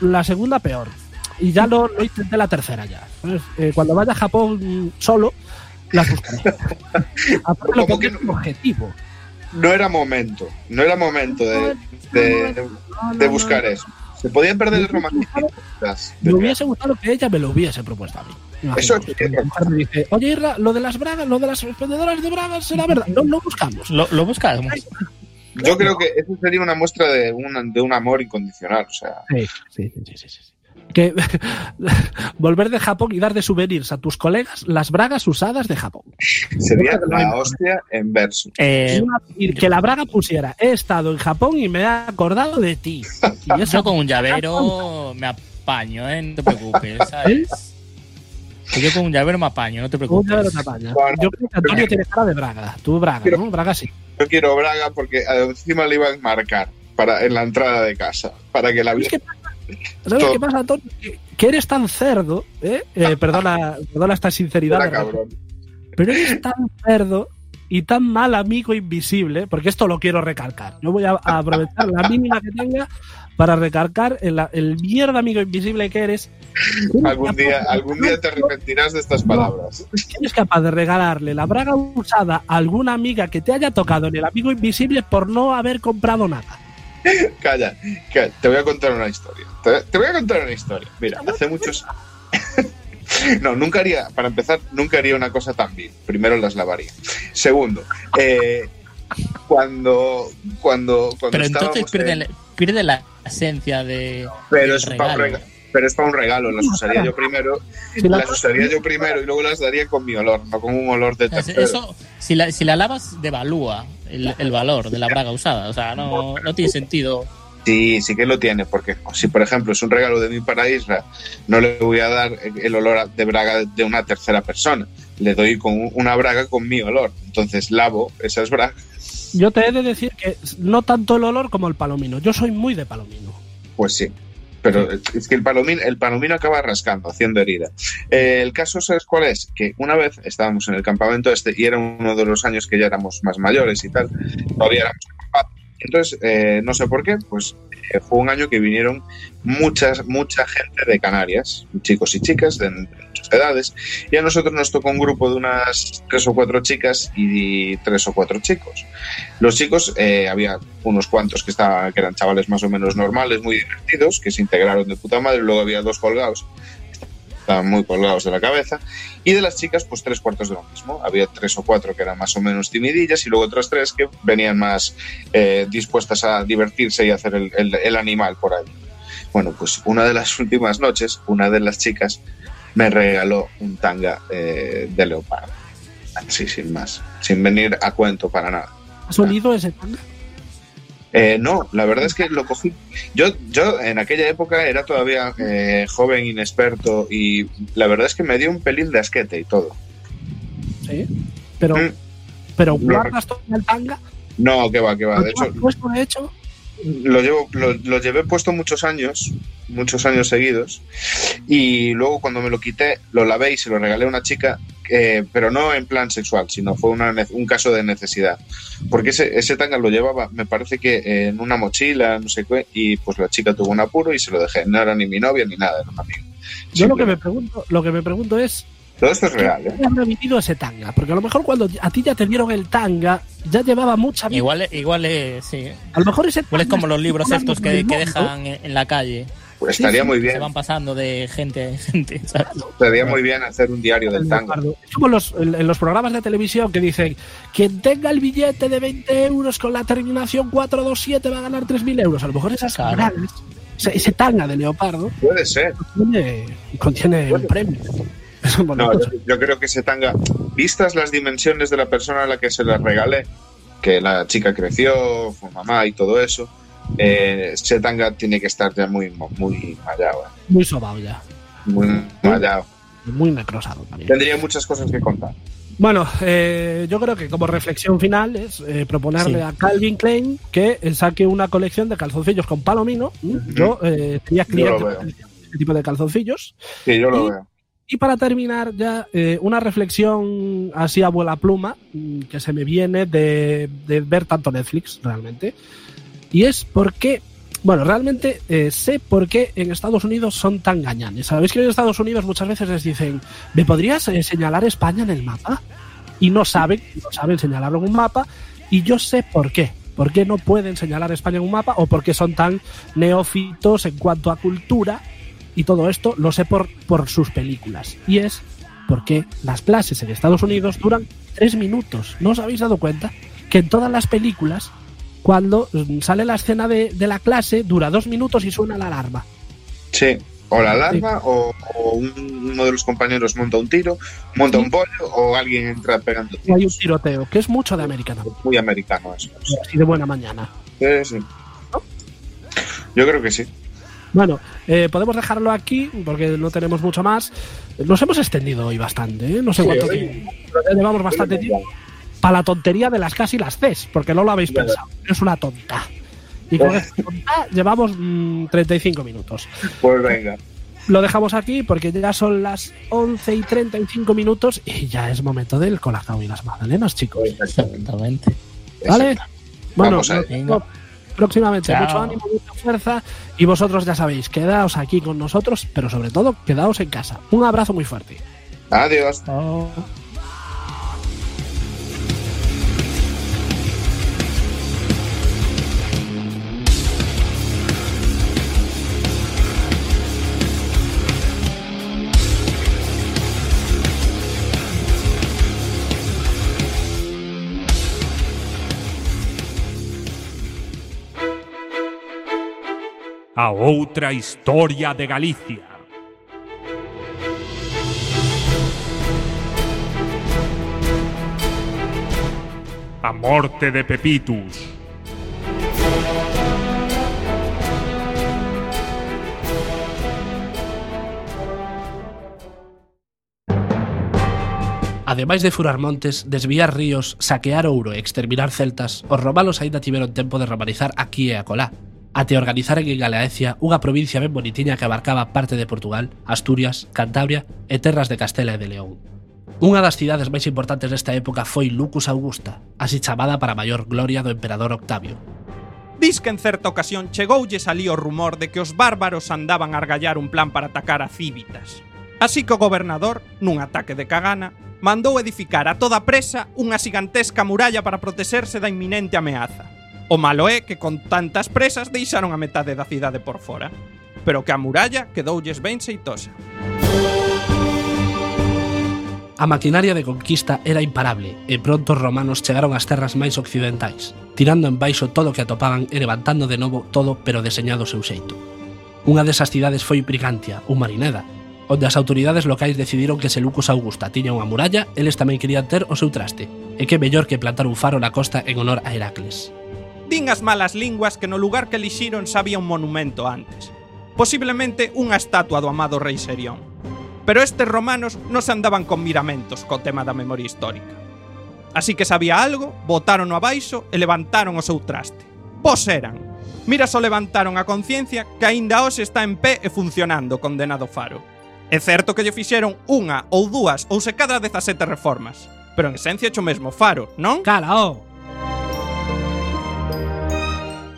la segunda peor. Y ya lo, lo intenté la tercera ya. Eh, cuando vaya a Japón solo, Las buscaré. Aparte lo ¿Cómo que que es un objetivo. No era momento, no era momento de, de, buscar eso. Se podía perder el romanticismo. Me hubiese gustado que ella me lo hubiese propuesto a mí. Eso es que me dice, oye Irra, lo de las bragas, lo de las vendedoras de bragas será verdad. No, no buscamos. Lo, lo buscas. Yo creo que eso sería una muestra de un, de un amor incondicional. O sea, sí, sí, sí, sí. Que volver de Japón y dar de souvenirs a tus colegas las bragas usadas de Japón. sería la hostia en verso. Eh, que la braga pusiera, he estado en Japón y me he acordado de ti. Y eso yo con un llavero me apaño, ¿eh? No te preocupes, ¿sabes? Que Yo con un llavero me apaño, no te Un preocupes. llavero te apaña. Bueno, Yo creo que Antonio tiene cara de braga. Tú braga, Pero- ¿no? Braga sí. Yo quiero Braga porque encima le iban a marcar para, en la entrada de casa, para que la ¿Sabes vi- qué pasa? ¿Sabes Todo. qué pasa, Antonio? Que, eres tan cerdo, ¿eh? Eh, perdona, perdona esta sinceridad, cabrón. pero eres tan cerdo y tan mal amigo invisible, porque esto lo quiero recalcar. Yo voy a, a aprovechar la mínima que tenga para recalcar el, el mierda amigo invisible que eres. Algún día, algún día te arrepentirás de estas palabras. Eres capaz de regalarle la braga usada a alguna amiga que te haya tocado en el amigo invisible por no haber comprado nada. Calla, calla, te voy a contar una historia. Te, te voy a contar una historia. Mira, hace muchos. no, nunca haría, para empezar, nunca haría una cosa tan vil. Primero las lavaría. Segundo, eh, cuando, cuando, cuando Pero entonces pierde, en- la- pierde la esencia de. Pero es para un regalo. Pero es para un regalo, las usaría yo primero, Si la- las usaría yo primero y luego las daría con mi olor, no con un olor de tercero. Eso, si la, si la lavas, devalúa el, el valor de la braga usada. O sea, no, no tiene sentido. Sí, sí que lo tiene, porque si por ejemplo es un regalo de mí para Isra, no le voy a dar el olor de braga de una tercera persona, le doy con una braga con mi olor, entonces lavo esas bragas, Yo te he de decir que no tanto el olor como el palomino. Yo soy muy de palomino. pues sí. Pero es que el palomino, el palomino acaba rascando, haciendo herida. Eh, el caso, ¿sabes cuál es? Que una vez estábamos en el campamento este y era uno de los años que ya éramos más mayores y tal, todavía éramos. Entonces, eh, no sé por qué, pues fue un año que vinieron muchas, mucha gente de Canarias, chicos y chicas de, de muchas edades, y a nosotros nos tocó un grupo de unas tres o cuatro chicas y tres o cuatro chicos. Los chicos, eh, había unos cuantos que, estaban, que eran chavales más o menos normales, muy divertidos, que se integraron de puta madre, luego había dos colgados, estaban muy colgados de la cabeza, y de las chicas, pues tres cuartos de lo mismo. Había tres o cuatro que eran más o menos timidillas y luego otras tres que venían más eh, dispuestas a divertirse y hacer el, el- el animal por ahí. Bueno, pues una de las últimas noches, una de las chicas me regaló un tanga eh, de leopardo. Así, sin más. Sin venir a cuento para nada. ¿Has olido ese tanga? Eh, no, la verdad es que lo cogí. Yo, yo en aquella época era todavía eh, joven, inexperto y la verdad es que me dio un pelín de asquete y todo. Sí. Pero, Mm. pero guardas todo el tanga. No, que va, que va. De hecho, ¿Lo has puesto de hecho? lo llevo, lo, lo llevé puesto muchos años, muchos años seguidos, y luego cuando me lo quité, lo lavé y se lo regalé a una chica, eh, pero no en plan sexual, sino fue una ne- un caso de necesidad. Porque ese, ese tanga lo llevaba, me parece que eh, en una mochila, no sé qué, y pues la chica tuvo un apuro y se lo dejé. No era ni mi novia ni nada, era un amigo. Yo lo que me pregunto, lo que me pregunto es Todo esto es real, ¿eh? ¿qué habrá vivido ese tanga? Porque a lo mejor cuando a ti ya te dieron el tanga, ya llevaba mucha vida. Igual, igual es, sí. A lo mejor ese Igual es tanga como los libros estos que, que dejan en la calle. Pues estaría sí, muy Se bien, van pasando de gente en gente, ¿sabes? estaría muy bien hacer un diario del tanga. Es como los, en, los programas de televisión que dicen quien tenga el billete de 20 euros con la terminación 427 va a ganar 3.000 euros. A lo mejor esas Claro. bragas, ese, ese tanga de leopardo Puede ser. contiene, contiene un premio. No, yo, yo creo que ese tanga, vistas las dimensiones de la persona a la que se la regalé, que la chica creció, fue mamá y todo eso, eh, ese tanga tiene que estar ya muy, muy mallado, eh, Muy sobao ya. muy mallado. Muy necrosado también. Tendría muchas cosas que contar. Bueno, eh, yo creo que como reflexión final es eh, proponerle Sí. a Calvin Klein que saque una colección de calzoncillos con palomino. Yo eh, sería Yo cliente lo veo. de este tipo de calzoncillos. Sí, yo lo Y- veo. Y para terminar ya, eh, una reflexión así a vuela pluma, mm, que se me viene de, de ver tanto Netflix realmente, y es por qué Bueno, realmente eh, sé por qué en Estados Unidos son tan gañanes. Sabéis que en Estados Unidos muchas veces les dicen, ¿me podrías eh, señalar España en el mapa? Y no saben, no saben señalarlo en un mapa. Y yo sé por qué. ¿Por qué no pueden señalar España en un mapa? ¿O por qué son tan neófitos en cuanto a cultura? Y todo esto lo sé por, por sus películas. Y es porque las clases en Estados Unidos duran tres minutos. ¿No os habéis dado cuenta? Que en todas las películas cuando mm, sale la escena de, de la clase, dura dos minutos y suena la alarma. Sí, o la alarma, o, o un- uno de los compañeros monta un tiro, monta un pollo, o alguien entra pegando Y hay un tiros. tiroteo, que es mucho de también. Muy americano eso. sí. Así de buena mañana. Sí, sí. Yo creo que sí. Bueno, eh, podemos dejarlo aquí porque no tenemos mucho más. Nos hemos extendido hoy bastante, ¿eh? No sé Sí, cuánto hoy- tiempo. Pero ya llevamos bastante tiempo para la tontería de las casi las Cs, porque no lo habéis Claro. pensado. Es una tonta. Y con esta tonta llevamos mm, 35 minutos. Pues venga. Lo dejamos aquí porque ya son las 11 y 35 minutos y ya es momento del colacao y las magdalenas, chicos. Exactamente. ¿Vale? Bueno, vemos próximamente. Chao. Mucho ánimo, mucha fuerza. Y vosotros ya sabéis, quedaos aquí con nosotros, pero sobre todo, quedaos en casa. Un abrazo muy fuerte. Adiós. Oh. A outra historia de Galicia. A morte de Pepitus. Ademais de furar montes, desviar ríos, saquear ouro e exterminar celtas, os romanos aínda tiveron tempo de romanizar aquí e acolá, Até organizar en Galeacia unha provincia ben bonitiña que abarcaba parte de Portugal, Asturias, Cantabria e terras de Castela e de León. Unha das cidades máis importantes desta época foi Lucus Augusta, así chamada para maior gloria do emperador Octavio. Dis que en certa ocasión chegoulles ali o rumor de que os bárbaros andaban a argallar un plan para atacar a Cívitas. Así que o gobernador, nun ataque de cagana, mandou edificar a toda presa unha gigantesca muralla para protexerse da inminente ameaza. O malo é que con tantas presas deixaron a metade da cidade por fora, pero que a muralla quedoulles ben xeitosa. A maquinaria de conquista era imparable e pronto os romanos chegaron ás terras máis occidentais, tirando en baixo todo o que atopaban e levantando de novo todo pero deseñado ao seu xeito. Unha desas cidades foi Brigantia, ou Marineda, onde as autoridades locais decidiron que se Lucus Augusta tiña unha muralla, eles tamén querían ter o seu traste, e que mellor que plantar un faro na costa en honor a Heracles. Din as malas linguas que no lugar que elixiron sabía un monumento antes. Posiblemente unha estatua do amado rei Serión. Pero estes romanos non se andaban con miramentos co tema da memoria histórica. Así que sabía algo, botaron abaixo e levantaron o seu traste. Vos eran. Mira só levantaron a conciencia que aínda hoxe está en pé e funcionando, condenado faro. É certo que lle fixeron unha ou dúas ou se cada 17 reformas, pero en esencia é o mesmo faro, non? Cala, oh.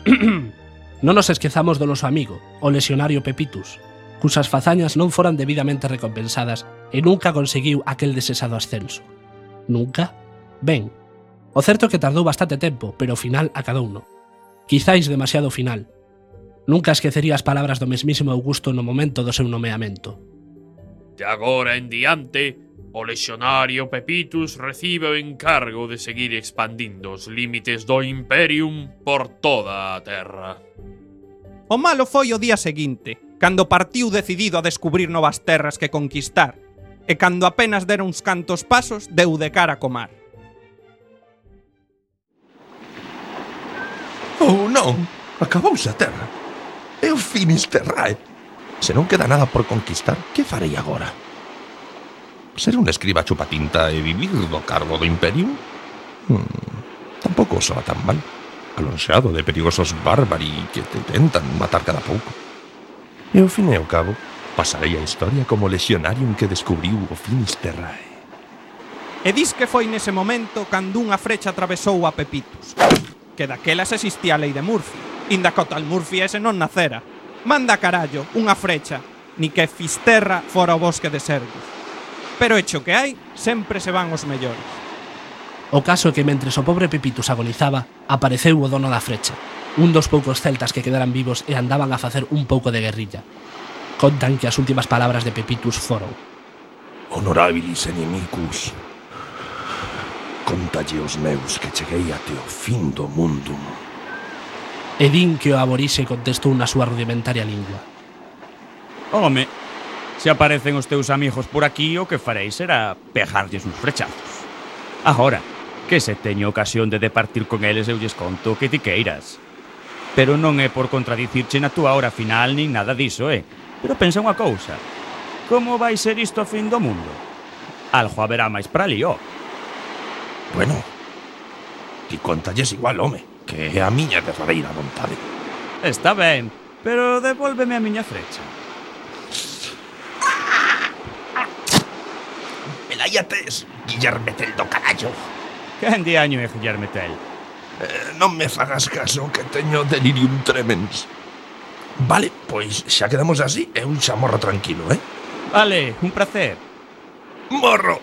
non nos esquezamos do noso amigo, o lesionario Pepitus, cusas fazañas non foran debidamente recompensadas e nunca conseguiu aquel desesado ascenso. Nunca? Ben, o certo é que tardou bastante tempo, pero ao final acadouno. Quizáis demasiado final. Nunca esquecería as palabras do mesmísimo Augusto no momento do seu nomeamento. De agora en diante, O lexionario Pepitus recibe o encargo de seguir expandindo os límites do Imperium por toda a Terra. O malo foi o día seguinte, cando partiu decidido a descubrir novas terras que conquistar, e cando apenas dera uns cantos pasos, deu de cara co mar. Oh non, acabouse a terra. Eu finis terrae. Se non queda nada por conquistar, que farei agora? Ser un escriba chupatinta e vivir do cargo do imperio? Hmm, tampouco soa tan mal. Alonxeado de perigosos bárbari que te tentan matar cada pouco. E ao fin e ao cabo, pasarei a historia como lexionarium que descubriu o Finisterrae. E dis que foi nese momento cando unha frecha atravesou a Pepitus. Que daquelas existía a lei de Murphy. Inda que o tal Murphy ese non nacera. Manda carallo, unha frecha, ni que Fisterra fora o bosque de Sergus pero hecho que hai, sempre se van os mellores. O caso é que mentres o pobre Pepitus agonizaba, apareceu o dono da frecha, un dos poucos celtas que quedaran vivos e andaban a facer un pouco de guerrilla. Contan que as últimas palabras de Pepitus foron Honorabilis inimicus, contalle os meus que cheguei até o fin do mundo. E din que o aborixe contestou na súa rudimentaria lingua. Home, Se aparecen os teus amigos por aquí, o que farei será pejarlles uns frechazos. Agora, que se teño ocasión de departir con eles eu lles conto que ti queiras. Pero non é por contradicirche na túa hora final nin nada diso, eh? Pero pensa unha cousa. Como vai ser isto a fin do mundo? Algo haberá máis para lío. Oh. Bueno, ti contalles igual, home, que é a miña derradeira vontade. Está ben, pero devólveme a miña frecha. Cállates, Guillermetel do carallo. Quen de año é Guillermetel? Eh, non me fagas caso que teño delirium tremens. Vale, pois xa quedamos así e un chamorro tranquilo, eh? Vale, un placer. Morro.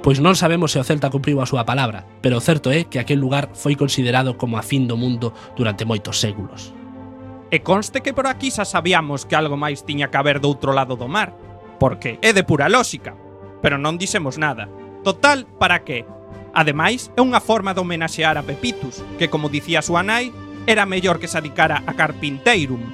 Pois non sabemos se o Celta cumpriu a súa palabra, pero o certo é que aquel lugar foi considerado como a fin do mundo durante moitos séculos. E conste que por aquí xa sabíamos que algo máis tiña que haber do outro lado do mar, porque é de pura lógica, pero non dixemos nada. Total, para que? Ademais, é unha forma de homenaxear a Pepitus, que como dicía a súa nai, era mellor que se adicara a Carpinteirum.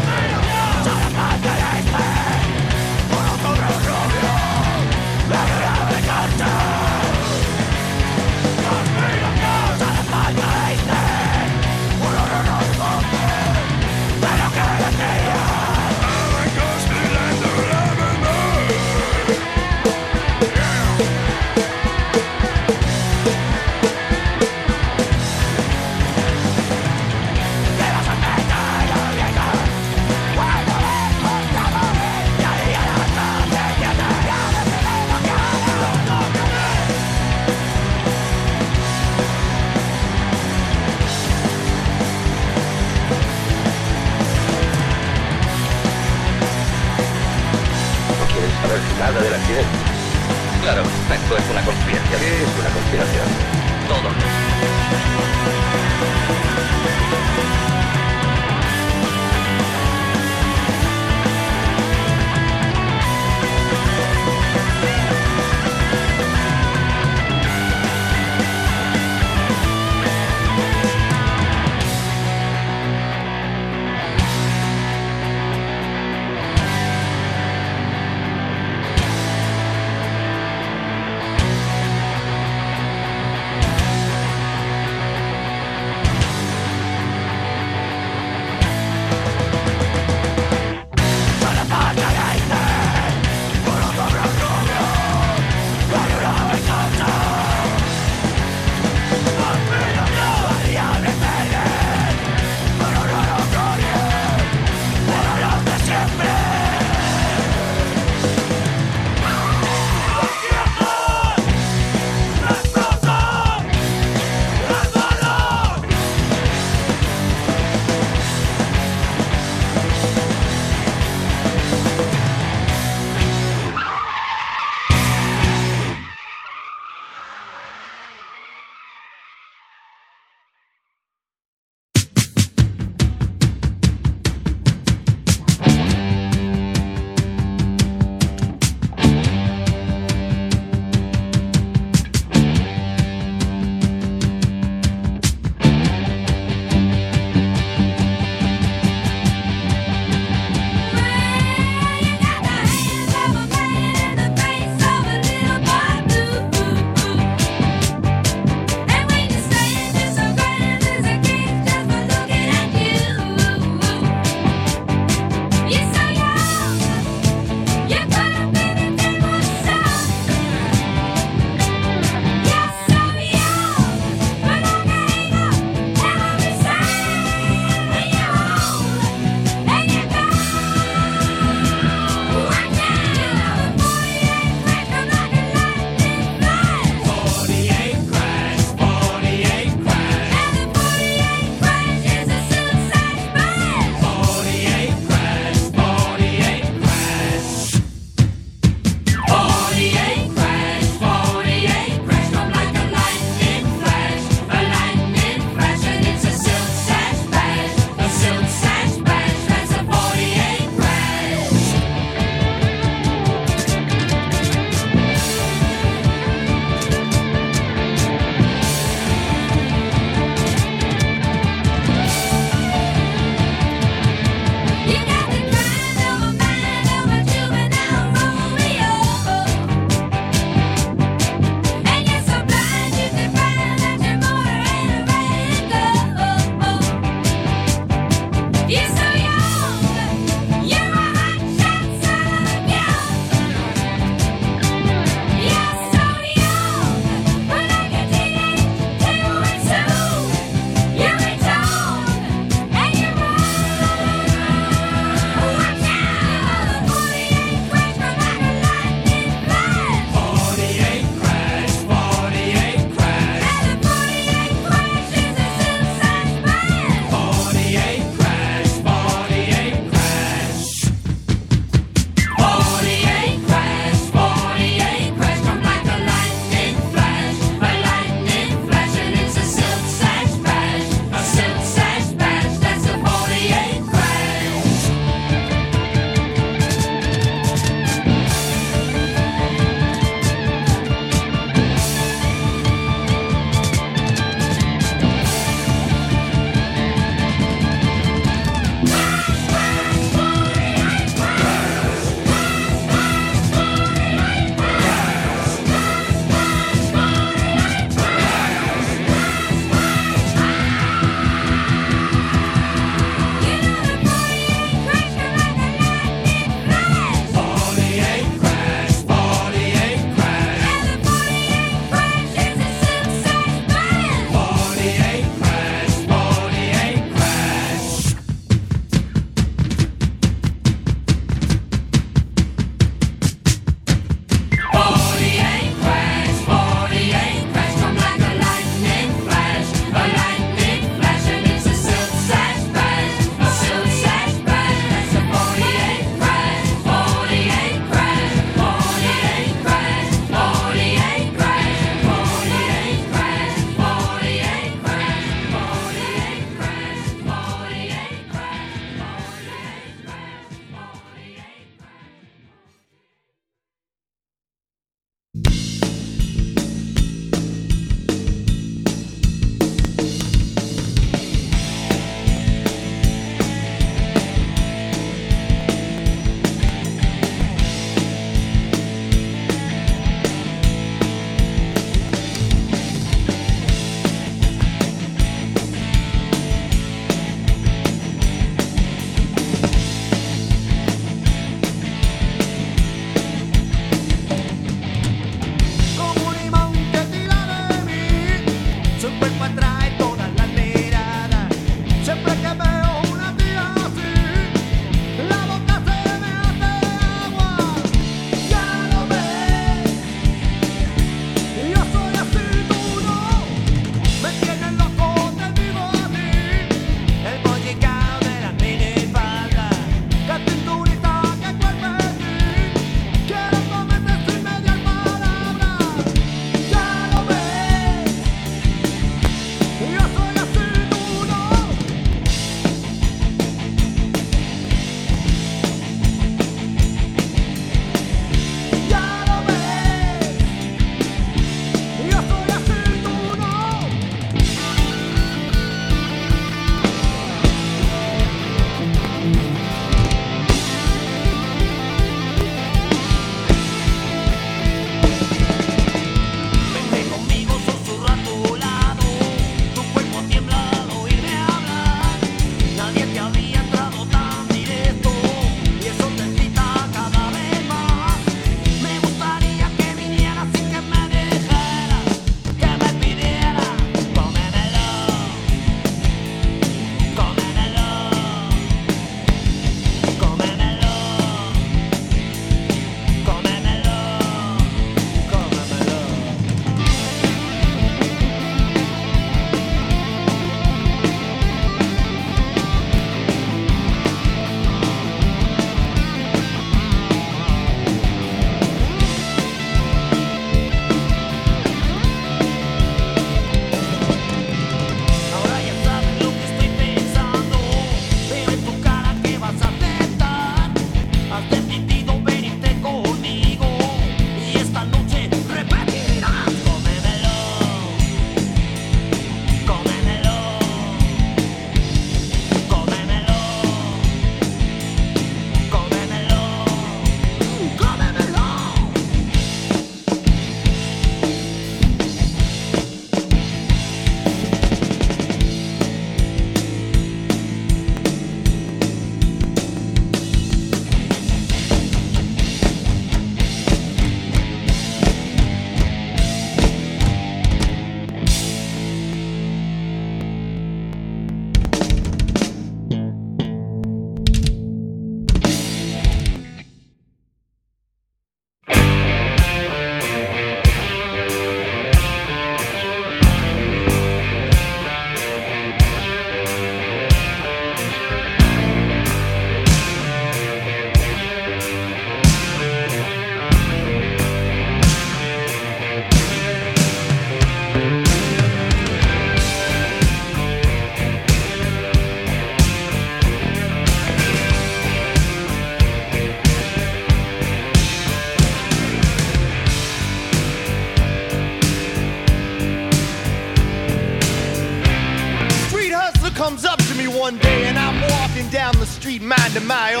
in my